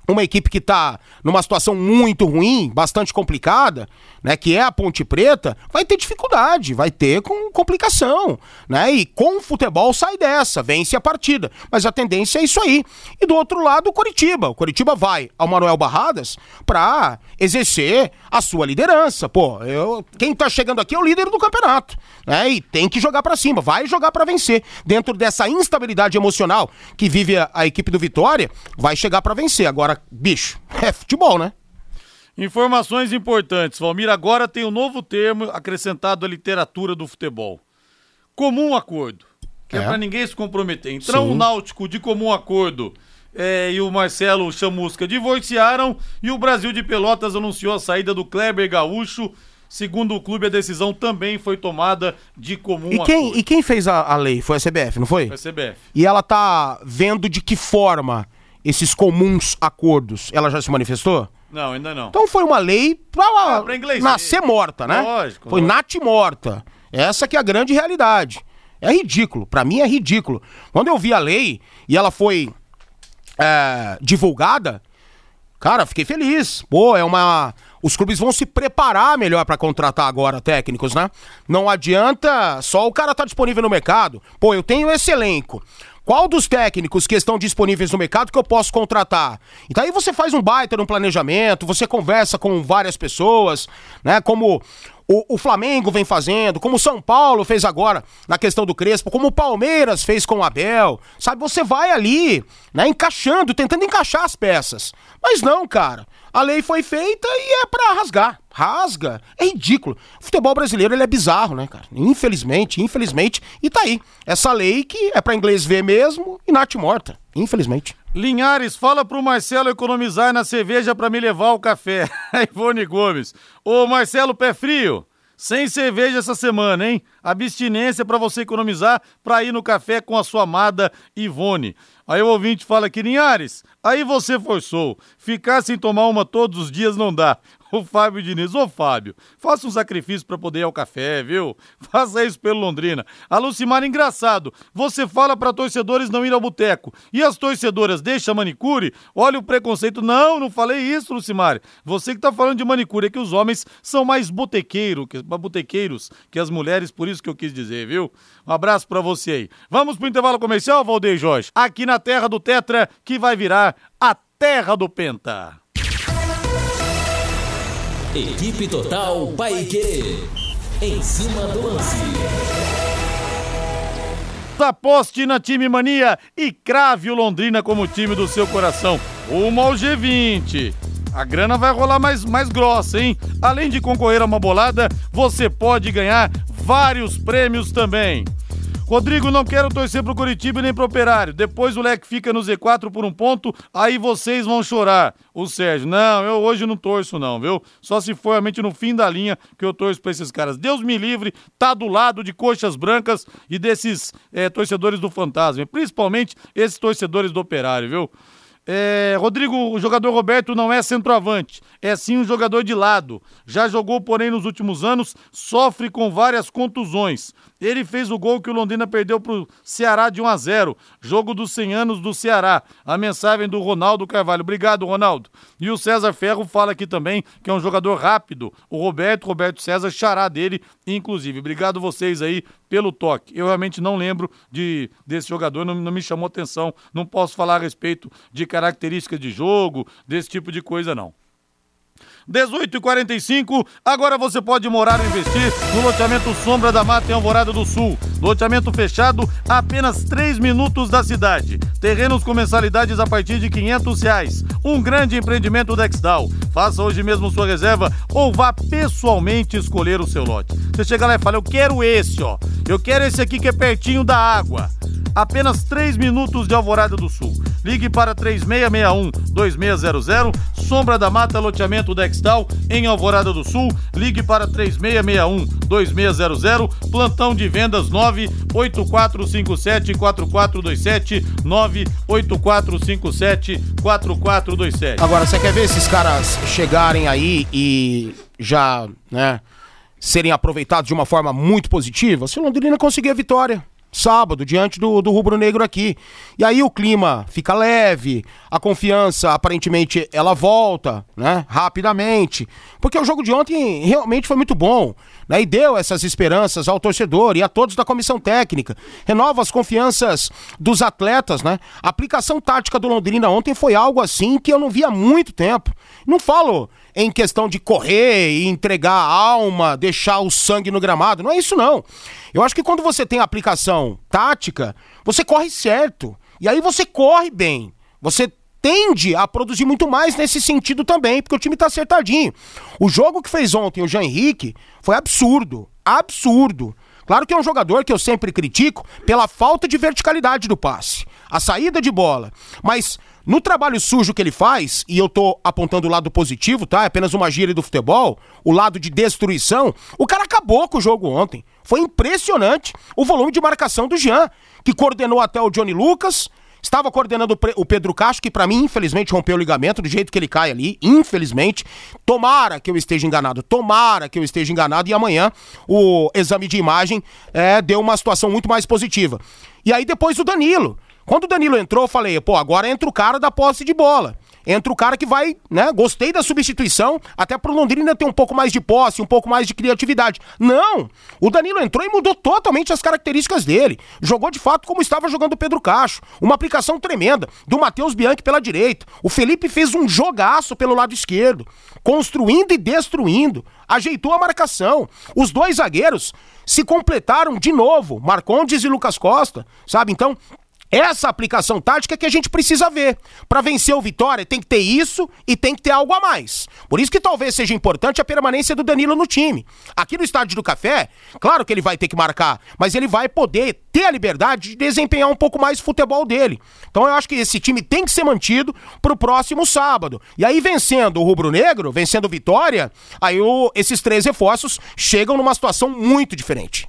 uma equipe que está numa situação muito ruim, bastante complicada, né, que é a Ponte Preta, vai ter dificuldade, vai ter com complicação, né? E com o futebol sai dessa, vence a partida. Mas a tendência é isso aí. E do outro lado, o Coritiba. O Coritiba vai ao Manuel Barradas para exercer a sua liderança. Pô, eu, quem tá chegando aqui é o líder do campeonato, né? E tem que jogar para cima, vai jogar para vencer. Dentro dessa instabilidade emocional que vive a, a equipe do Vitória, vai chegar para vencer. Agora, bicho, é futebol, né? Informações importantes. Valmir, agora tem um novo termo acrescentado à literatura do futebol. Comum acordo. Que é, é para ninguém se comprometer. Então, o Náutico de comum acordo é, e o Marcelo Chamusca divorciaram e o Brasil de Pelotas anunciou a saída do Kleber Gaúcho. Segundo o clube, a decisão também foi tomada de comum e quem, acordo. E quem fez a, a lei? Foi a CBF, não foi? Foi a CBF. E ela tá vendo de que forma esses comuns acordos. Ela já se manifestou? Não, ainda não. Então foi uma lei pra, ah, pra inglês, nascer morta, né? Lógico. Foi nat morta. Essa que é a grande realidade. É ridículo. Para mim é ridículo. Quando eu vi a lei e ela foi é, divulgada, cara, fiquei feliz. Pô, é uma. Os clubes vão se preparar melhor para contratar agora técnicos, né? Não adianta só o cara tá disponível no mercado. Pô, eu tenho esse elenco. Qual dos técnicos que estão disponíveis no mercado que eu posso contratar? Então aí você faz um baita um planejamento, você conversa com várias pessoas, né? Como o, o, Flamengo vem fazendo, como o São Paulo fez agora na questão do Crespo, como o Palmeiras fez com o Abel, sabe? Você vai ali, né, encaixando, tentando encaixar as peças. Mas não, cara. A lei foi feita e é para rasgar. Rasga. É ridículo. O futebol brasileiro ele é bizarro, né, cara? Infelizmente, infelizmente. E tá aí. Essa lei que é para inglês ver mesmo e nate morta. Infelizmente. Linhares, fala pro Marcelo economizar na cerveja para me levar o café. Ivone Gomes. Ô Marcelo Pé Frio, sem cerveja essa semana, hein? Abstinência para você economizar para ir no café com a sua amada Ivone. Aí o ouvinte fala aqui, Linhares, aí você forçou. Ficar sem tomar uma todos os dias não dá. O Fábio Diniz, ô Fábio, faça um sacrifício para poder ir ao café, viu? Faça isso pelo Londrina. A Lucimar, engraçado, você fala para torcedores não ir ao boteco e as torcedoras deixam manicure? Olha o preconceito. Não, não falei isso, Lucimar. Você que tá falando de manicure, é que os homens são mais botequeiro, que, botequeiros que as mulheres, por isso que eu quis dizer, viu? Um abraço para você aí. Vamos pro intervalo comercial, Valdeir Jorge? Aqui na terra do Tetra, que vai virar a terra do Penta. Equipe Total Paique. Em cima do lance. Aposte na Time Mania e crave o Londrina como time do seu coração. Uma ao G20. A grana vai rolar mais, mais grossa, hein? Além de concorrer a uma bolada, você pode ganhar vários prêmios também. Rodrigo, não quero torcer pro Curitiba nem pro Operário. Depois o leque fica no Z4 por um ponto, aí vocês vão chorar. O Sérgio, não, eu hoje não torço não, viu? Só se for realmente no fim da linha que eu torço pra esses caras. Deus me livre, tá do lado de coxas brancas e desses é, torcedores do Fantasma. Principalmente esses torcedores do Operário, viu? É, Rodrigo, o jogador Roberto não é centroavante, é sim um jogador de lado. Já jogou, porém, nos últimos anos, sofre com várias contusões. Ele fez o gol que o Londrina perdeu para o Ceará de 1 a 0 jogo dos 100 anos do Ceará. A mensagem do Ronaldo Carvalho. Obrigado, Ronaldo. E o César Ferro fala aqui também que é um jogador rápido. O Roberto, Roberto César, xará dele, inclusive. Obrigado vocês aí pelo toque. Eu realmente não lembro de desse jogador, não, não me chamou atenção. Não posso falar a respeito de características de jogo, desse tipo de coisa, não. 18 e 45 Agora você pode morar ou investir no loteamento Sombra da Mata em Alvorada do Sul. Loteamento fechado a apenas 3 minutos da cidade. Terrenos com mensalidades a partir de 500 reais. Um grande empreendimento Dexdal. Faça hoje mesmo sua reserva ou vá pessoalmente escolher o seu lote. Você chega lá e fala: Eu quero esse, ó. Eu quero esse aqui que é pertinho da água. Apenas 3 minutos de Alvorada do Sul. Ligue para 3661-2600. Sombra da Mata, loteamento Dextal, em Alvorada do Sul. Ligue para 3661-2600. Plantão de vendas 98457-4427. 98457-4427. Agora, você quer ver esses caras chegarem aí e já, né, serem aproveitados de uma forma muito positiva? Se o Londrina conseguir a vitória sábado, diante do, do Rubro Negro aqui. E aí o clima fica leve, a confiança aparentemente ela volta, né? Rapidamente. Porque o jogo de ontem realmente foi muito bom, né? E deu essas esperanças ao torcedor e a todos da comissão técnica. Renova as confianças dos atletas, né? A aplicação tática do Londrina ontem foi algo assim que eu não via há muito tempo. Não falo em questão de correr e entregar a alma, deixar o sangue no gramado. Não é isso, não. Eu acho que quando você tem aplicação tática, você corre certo. E aí você corre bem. Você tende a produzir muito mais nesse sentido também, porque o time tá acertadinho. O jogo que fez ontem o Jean Henrique foi absurdo. Absurdo. Claro que é um jogador que eu sempre critico pela falta de verticalidade do passe, a saída de bola. Mas no trabalho sujo que ele faz, e eu tô apontando o lado positivo, tá? É apenas uma gíria do futebol, o lado de destruição, o cara acabou com o jogo ontem. Foi impressionante o volume de marcação do Jean, que coordenou até o Johnny Lucas, Estava coordenando o Pedro Castro, que para mim, infelizmente, rompeu o ligamento do jeito que ele cai ali. Infelizmente. Tomara que eu esteja enganado. Tomara que eu esteja enganado. E amanhã o exame de imagem é, deu uma situação muito mais positiva. E aí depois o Danilo. Quando o Danilo entrou, eu falei, pô, agora entra o cara da posse de bola. entra o cara que vai, né? Gostei da substituição, até pro Londrina ter um pouco mais de posse, um pouco mais de criatividade. Não! O Danilo entrou e mudou totalmente as características dele. Jogou de fato como estava jogando o Pedro Cacho. Uma aplicação tremenda do Matheus Bianchi pela direita. O Felipe fez um jogaço pelo lado esquerdo, construindo e destruindo. Ajeitou a marcação. Os dois zagueiros se completaram de novo, Marcondes e Lucas Costa, sabe? Então, essa aplicação tática que a gente precisa ver. Para vencer o Vitória, tem que ter isso e tem que ter algo a mais. Por isso que talvez seja importante a permanência do Danilo no time. Aqui no Estádio do Café, claro que ele vai ter que marcar, mas ele vai poder ter a liberdade de desempenhar um pouco mais o futebol dele. Então eu acho que esse time tem que ser mantido para o próximo sábado. E aí, vencendo o Rubro Negro, vencendo o Vitória, aí o, esses três reforços chegam numa situação muito diferente.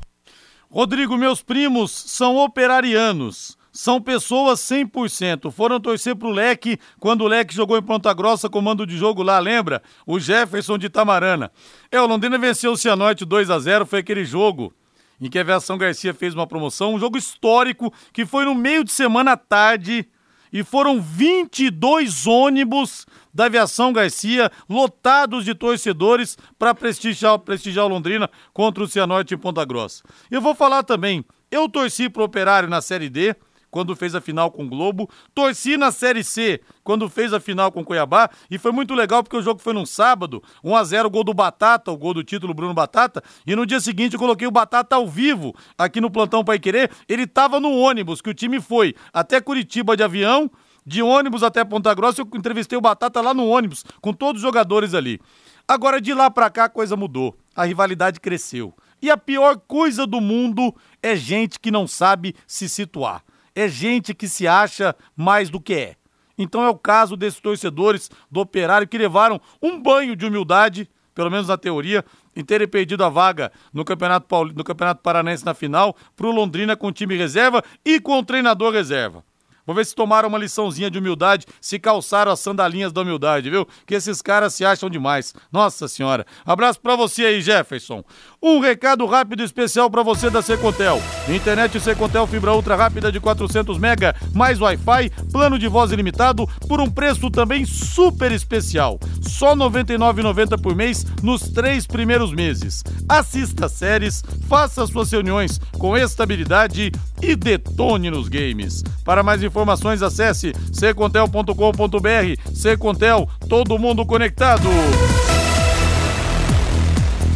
Rodrigo, meus primos são operarianos são pessoas 100%. Foram torcer pro Leque quando o Leque jogou em Ponta Grossa, comando de jogo lá, lembra? O Jefferson de Tamarana. É, o Londrina venceu o Cianorte 2 a 0 foi aquele jogo em que a Aviação Garcia fez uma promoção, um jogo histórico que foi no meio de semana à tarde e foram 22 ônibus da Aviação Garcia lotados de torcedores para prestigiar, prestigiar o Londrina contra o Cianorte em Ponta Grossa. Eu vou falar também, eu torci pro Operário na Série D, quando fez a final com o Globo. Torci na Série C, quando fez a final com o Cuiabá. E foi muito legal porque o jogo foi num sábado, 1 a 0 gol do Batata, o gol do título Bruno Batata. E no dia seguinte eu coloquei o Batata ao vivo aqui no Plantão Pai Querer. Ele tava no ônibus, que o time foi até Curitiba de avião, de ônibus até Ponta Grossa. Eu entrevistei o Batata lá no ônibus, com todos os jogadores ali. Agora, de lá pra cá, a coisa mudou. A rivalidade cresceu. E a pior coisa do mundo é gente que não sabe se situar é gente que se acha mais do que é. Então é o caso desses torcedores do Operário que levaram um banho de humildade, pelo menos na teoria, em terem perdido a vaga no Campeonato, Paul... no Campeonato Paranense na final para o Londrina com time reserva e com o treinador reserva. Vou ver se tomaram uma liçãozinha de humildade, se calçaram as sandalinhas da humildade, viu? Que esses caras se acham demais. Nossa senhora. Abraço para você aí, Jefferson. Um recado rápido especial para você da Secontel. Internet Secontel fibra ultra rápida de 400 mega, mais Wi-Fi, plano de voz ilimitado por um preço também super especial. Só R$ 99,90 por mês nos três primeiros meses. Assista séries, faça suas reuniões com estabilidade e detone nos games. Para mais informações, acesse secontel.com.br. Secontel, todo mundo conectado.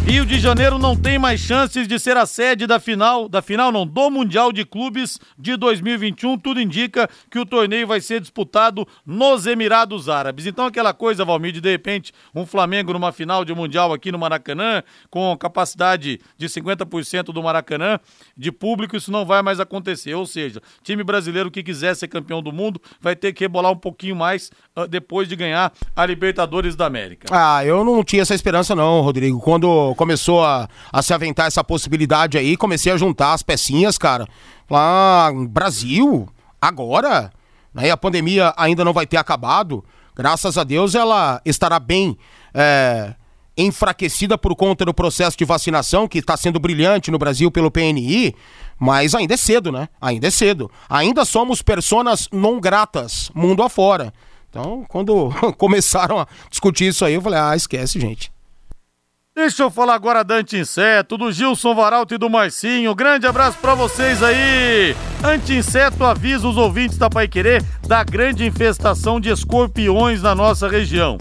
Rio de Janeiro não tem mais chances de ser a sede da final, da final não, do Mundial de Clubes de 2021. Tudo indica que o torneio vai ser disputado nos Emirados Árabes. Então aquela coisa, Valmir, de, de repente um Flamengo numa final de Mundial aqui no Maracanã, com capacidade de 50% do Maracanã de público, isso não vai mais acontecer. Ou seja, time brasileiro que quiser ser campeão do mundo vai ter que rebolar um pouquinho mais uh, depois de ganhar a Libertadores da América. Ah, eu não tinha essa esperança não, Rodrigo. Quando começou a, a se aventar essa possibilidade aí, comecei a juntar as pecinhas, cara. Lá, ah, Brasil, agora, né? A pandemia ainda não vai ter acabado. Graças a Deus ela estará bem é, enfraquecida por conta do processo de vacinação, que está sendo brilhante no Brasil pelo PNI, mas ainda é cedo, né? Ainda é cedo. Ainda somos personas não gratas, mundo afora. Então, quando começaram a discutir isso aí, eu falei, ah, esquece, gente. Deixa eu falar agora da Anti-Inseto, do Gilson Varalto e do Marcinho. Grande abraço para vocês aí. Anti-Inseto avisa os ouvintes da Pai Querer da grande infestação de escorpiões na nossa região.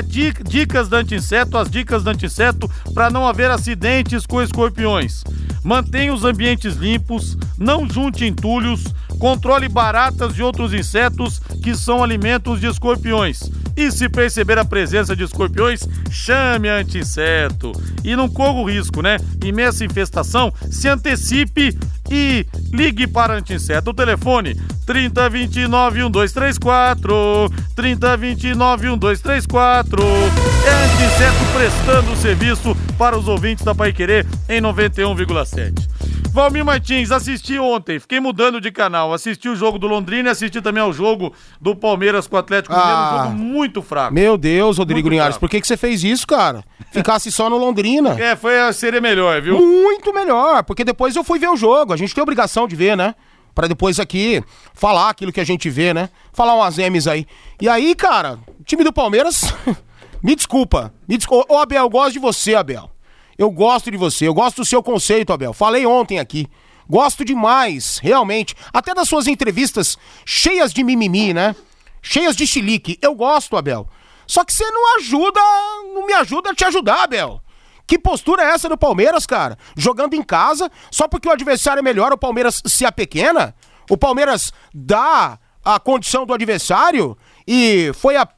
Dica, dicas da Anti-Inseto, as dicas da Anti-Inseto para não haver acidentes com escorpiões. Mantenha os ambientes limpos, não junte entulhos, controle baratas e outros insetos que são alimentos de escorpiões. E se perceber a presença de escorpiões, chame anti-inseto. E não corra o risco, né? Imensa infestação, se antecipe e ligue para anti-inseto. O telefone 3029 1234 3029 1234 É anti-inseto prestando serviço para os ouvintes da Pai Querer em 91,7. Valmir Martins, assisti ontem, fiquei mudando de canal. Assisti o jogo do Londrina e assisti também ao jogo do Palmeiras com o Atlético Mineiro, ah, um jogo muito fraco. Meu Deus, Rodrigo Linhares, por que, que você fez isso, cara? Ficasse só no Londrina. É, foi, seria melhor, viu? Muito melhor, porque depois eu fui ver o jogo. A gente tem obrigação de ver, né? Para depois aqui falar aquilo que a gente vê, né? Falar umas M's aí. E aí, cara, time do Palmeiras, me desculpa. Me desculpa. Ô, Abel, eu gosto de você, Abel. Eu gosto de você, eu gosto do seu conceito, Abel. Falei ontem aqui. Gosto demais, realmente. Até das suas entrevistas cheias de mimimi, né? Cheias de chilique. Eu gosto, Abel. Só que você não ajuda, não me ajuda a te ajudar, Abel. Que postura é essa do Palmeiras, cara? Jogando em casa, só porque o adversário é melhor, o Palmeiras se apequena? O Palmeiras dá a condição do adversário e foi a,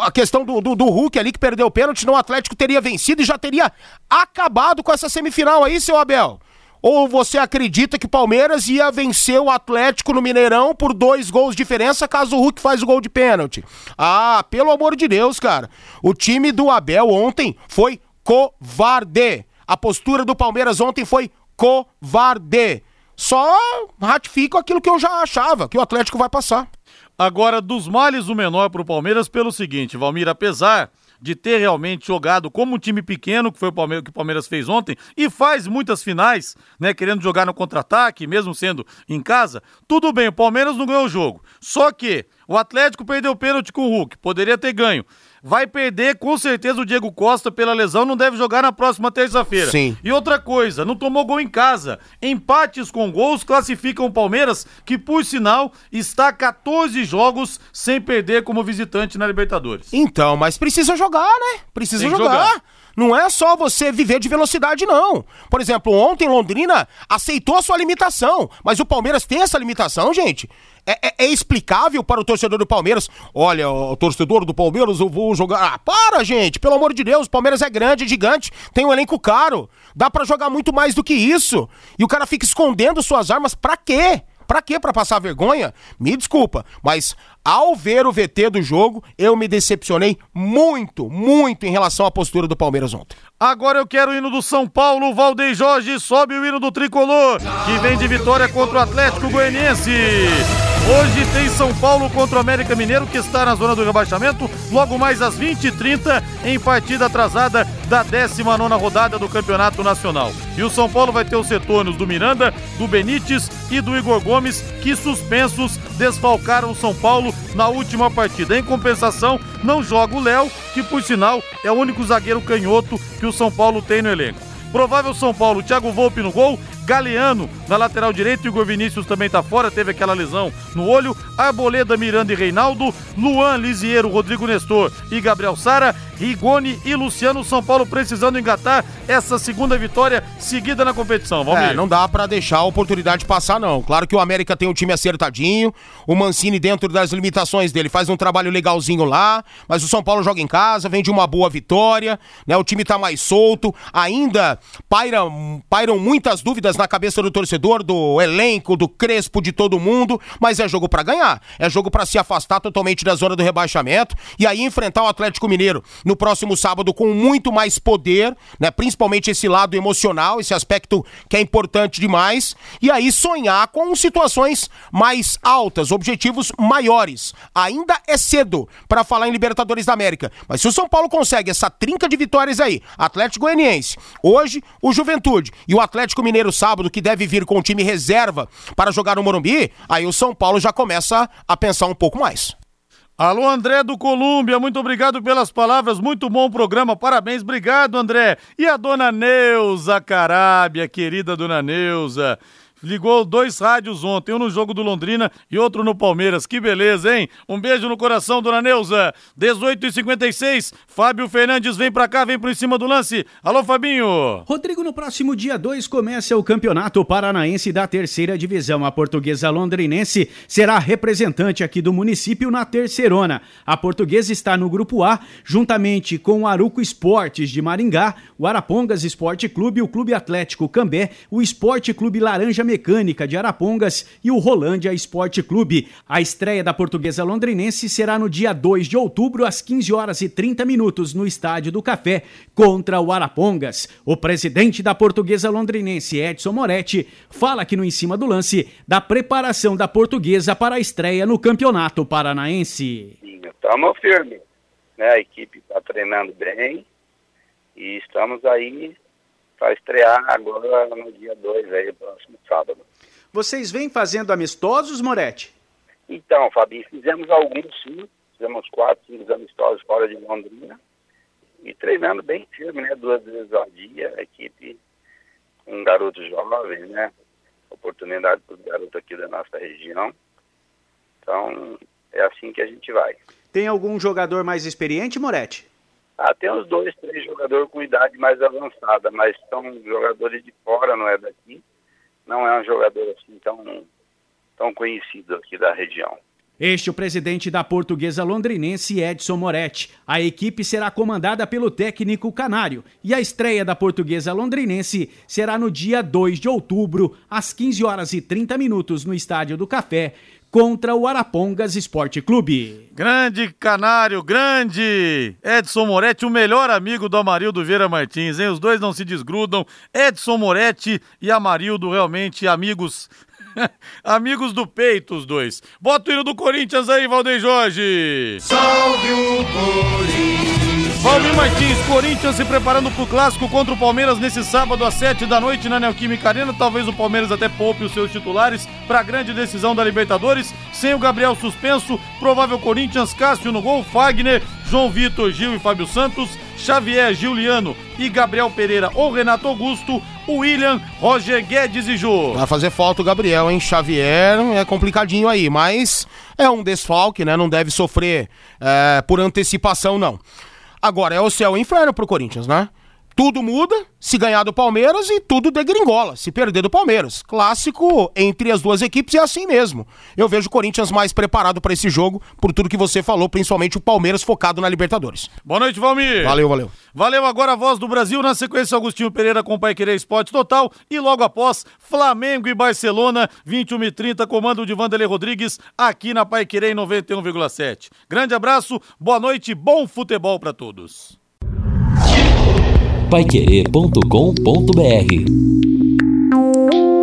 a questão do, do, do Hulk ali que perdeu o pênalti, senão o Atlético teria vencido e já teria acabado com essa semifinal aí, seu Abel. Ou você acredita que o Palmeiras ia vencer o Atlético no Mineirão por dois gols de diferença caso o Hulk faz o gol de pênalti? Ah, pelo amor de Deus, cara. O time do Abel ontem foi covarde. A postura do Palmeiras ontem foi covarde. Só ratifico aquilo que eu já achava, que o Atlético vai passar. Agora, dos males o menor para o Palmeiras pelo seguinte, Valmir, apesar de ter realmente jogado como um time pequeno, que foi o Palmeiras, que o Palmeiras fez ontem, e faz muitas finais, né, querendo jogar no contra-ataque, mesmo sendo em casa, tudo bem, o Palmeiras não ganhou o jogo. Só que o Atlético perdeu o pênalti com o Hulk, poderia ter ganho vai perder com certeza o Diego Costa pela lesão, não deve jogar na próxima terça-feira. Sim. E outra coisa, não tomou gol em casa. Empates com gols classificam o Palmeiras, que por sinal está 14 jogos sem perder como visitante na Libertadores. Então, mas precisa jogar, né? Precisa jogar. jogar. Não é só você viver de velocidade, não. Por exemplo, ontem Londrina aceitou a sua limitação, mas o Palmeiras tem essa limitação, gente. É, é, é, explicável para o torcedor do Palmeiras. Olha, o torcedor do Palmeiras, eu vou jogar. Ah, para, gente! Pelo amor de Deus, o Palmeiras é grande, é gigante, tem um elenco caro. Dá para jogar muito mais do que isso. E o cara fica escondendo suas armas pra quê? Pra quê? Pra passar vergonha? Me desculpa, mas ao ver o VT do jogo, eu me decepcionei muito, muito em relação à postura do Palmeiras ontem. Agora eu quero o hino do São Paulo, Valdeir Jorge sobe o hino do tricolor, que vem de vitória contra o Atlético Goianiense. Hoje tem São Paulo contra o América Mineiro, que está na zona do rebaixamento, logo mais às 20h30, em partida atrasada da 19 rodada do Campeonato Nacional. E o São Paulo vai ter os setores do Miranda, do Benítez e do Igor Gomes, que suspensos desfalcaram o São Paulo na última partida. Em compensação, não joga o Léo, que por sinal é o único zagueiro canhoto que o São Paulo tem no elenco. Provável São Paulo, Thiago Volpe no gol, Galeano na lateral direita, Igor Vinícius também tá fora, teve aquela lesão no olho, Arboleda, Miranda e Reinaldo, Luan, Lisiero, Rodrigo Nestor e Gabriel Sara, Rigoni e Luciano, São Paulo precisando engatar essa segunda vitória seguida na competição. Vamos é, não dá para deixar a oportunidade passar não. Claro que o América tem um time acertadinho, o Mancini dentro das limitações dele faz um trabalho legalzinho lá, mas o São Paulo joga em casa, vem de uma boa vitória, né? O time tá mais solto, ainda pairam, pairam muitas dúvidas dúvidas na cabeça do torcedor, do elenco, do Crespo, de todo mundo, mas é jogo para ganhar. É jogo para se afastar totalmente da zona do rebaixamento e aí enfrentar o Atlético Mineiro no próximo sábado com muito mais poder, né? Principalmente esse lado emocional, esse aspecto que é importante demais, e aí sonhar com situações mais altas, objetivos maiores. Ainda é cedo para falar em Libertadores da América, mas se o São Paulo consegue essa trinca de vitórias aí, Atlético Goianiense, hoje o Juventude e o Atlético Mineiro sábado, que deve vir com o time reserva para jogar no Morumbi, aí o São Paulo já começa a pensar um pouco mais. Alô, André do Colômbia, muito obrigado pelas palavras, muito bom programa, parabéns, obrigado, André. E a dona Neuza Carábia, querida dona Neuza ligou dois rádios ontem, um no jogo do Londrina e outro no Palmeiras. Que beleza, hein? Um beijo no coração, dona Neuza. 18 e 56 Fábio Fernandes vem pra cá, vem por cima do lance. Alô, Fabinho. Rodrigo, no próximo dia 2 começa o Campeonato Paranaense da Terceira Divisão. A portuguesa londrinense será representante aqui do município na Terceirona. A portuguesa está no grupo A, juntamente com o Aruco Esportes de Maringá, o Arapongas Esporte Clube, o Clube Atlético Cambé, o Esporte Clube Laranja de Arapongas e o Rolândia Esporte Clube. A estreia da portuguesa londrinense será no dia 2 de outubro, às 15 horas e 30 minutos, no Estádio do Café, contra o Arapongas. O presidente da portuguesa londrinense, Edson Moretti, fala aqui no Em Cima do Lance da preparação da portuguesa para a estreia no Campeonato Paranaense. Estamos firmes. Né? A equipe está treinando bem e estamos aí para estrear agora no dia 2, aí, próximo sábado. Vocês vêm fazendo amistosos, Moretti? Então, Fabinho, fizemos alguns sim, fizemos quatro, cinco amistosos fora de Londrina e treinando bem firme, né? Duas vezes ao dia, a equipe com um garotos jovens, né? Oportunidade para os garotos aqui da nossa região. Então, é assim que a gente vai. Tem algum jogador mais experiente, Moretti? Tem uns dois, três jogadores com idade mais avançada, mas são jogadores de fora, não é daqui. Não é um jogador assim tão, tão conhecido aqui da região. Este é o presidente da portuguesa londrinense Edson Moretti. A equipe será comandada pelo técnico canário e a estreia da portuguesa londrinense será no dia 2 de outubro, às 15 horas e 30 minutos, no Estádio do Café, contra o Arapongas Esporte Clube. Grande canário, grande! Edson Moretti, o melhor amigo do Amarildo Vieira Martins, hein? Os dois não se desgrudam. Edson Moretti e Amarildo, realmente amigos. amigos do peito, os dois. Bota o hino do Corinthians aí, Valdeir Jorge! Salve o Corinthians! Valmir Martins, Corinthians se preparando para o clássico contra o Palmeiras nesse sábado às 7 da noite na Neoquímica Arena. Talvez o Palmeiras até poupe os seus titulares para a grande decisão da Libertadores. Sem o Gabriel suspenso, provável Corinthians, Cássio no gol, Fagner, João Vitor, Gil e Fábio Santos, Xavier, Giuliano e Gabriel Pereira ou Renato Augusto, William, Roger Guedes e Jô. Vai fazer falta o Gabriel, hein? Xavier é complicadinho aí, mas é um desfalque, né? Não deve sofrer é, por antecipação, não. Agora é o céu e o inferno pro Corinthians, né? Tudo muda se ganhar do Palmeiras e tudo degringola se perder do Palmeiras. Clássico entre as duas equipes é assim mesmo. Eu vejo o Corinthians mais preparado para esse jogo por tudo que você falou, principalmente o Palmeiras focado na Libertadores. Boa noite, Valmir. Valeu, valeu. Valeu agora a voz do Brasil, na sequência Agostinho Pereira com o Pai Querer Esporte Total e logo após Flamengo e Barcelona, 21 e 30 comando de Vanderlei Rodrigues aqui na Pai Querer 91,7. Grande abraço, boa noite, bom futebol para todos paiquerê.com.br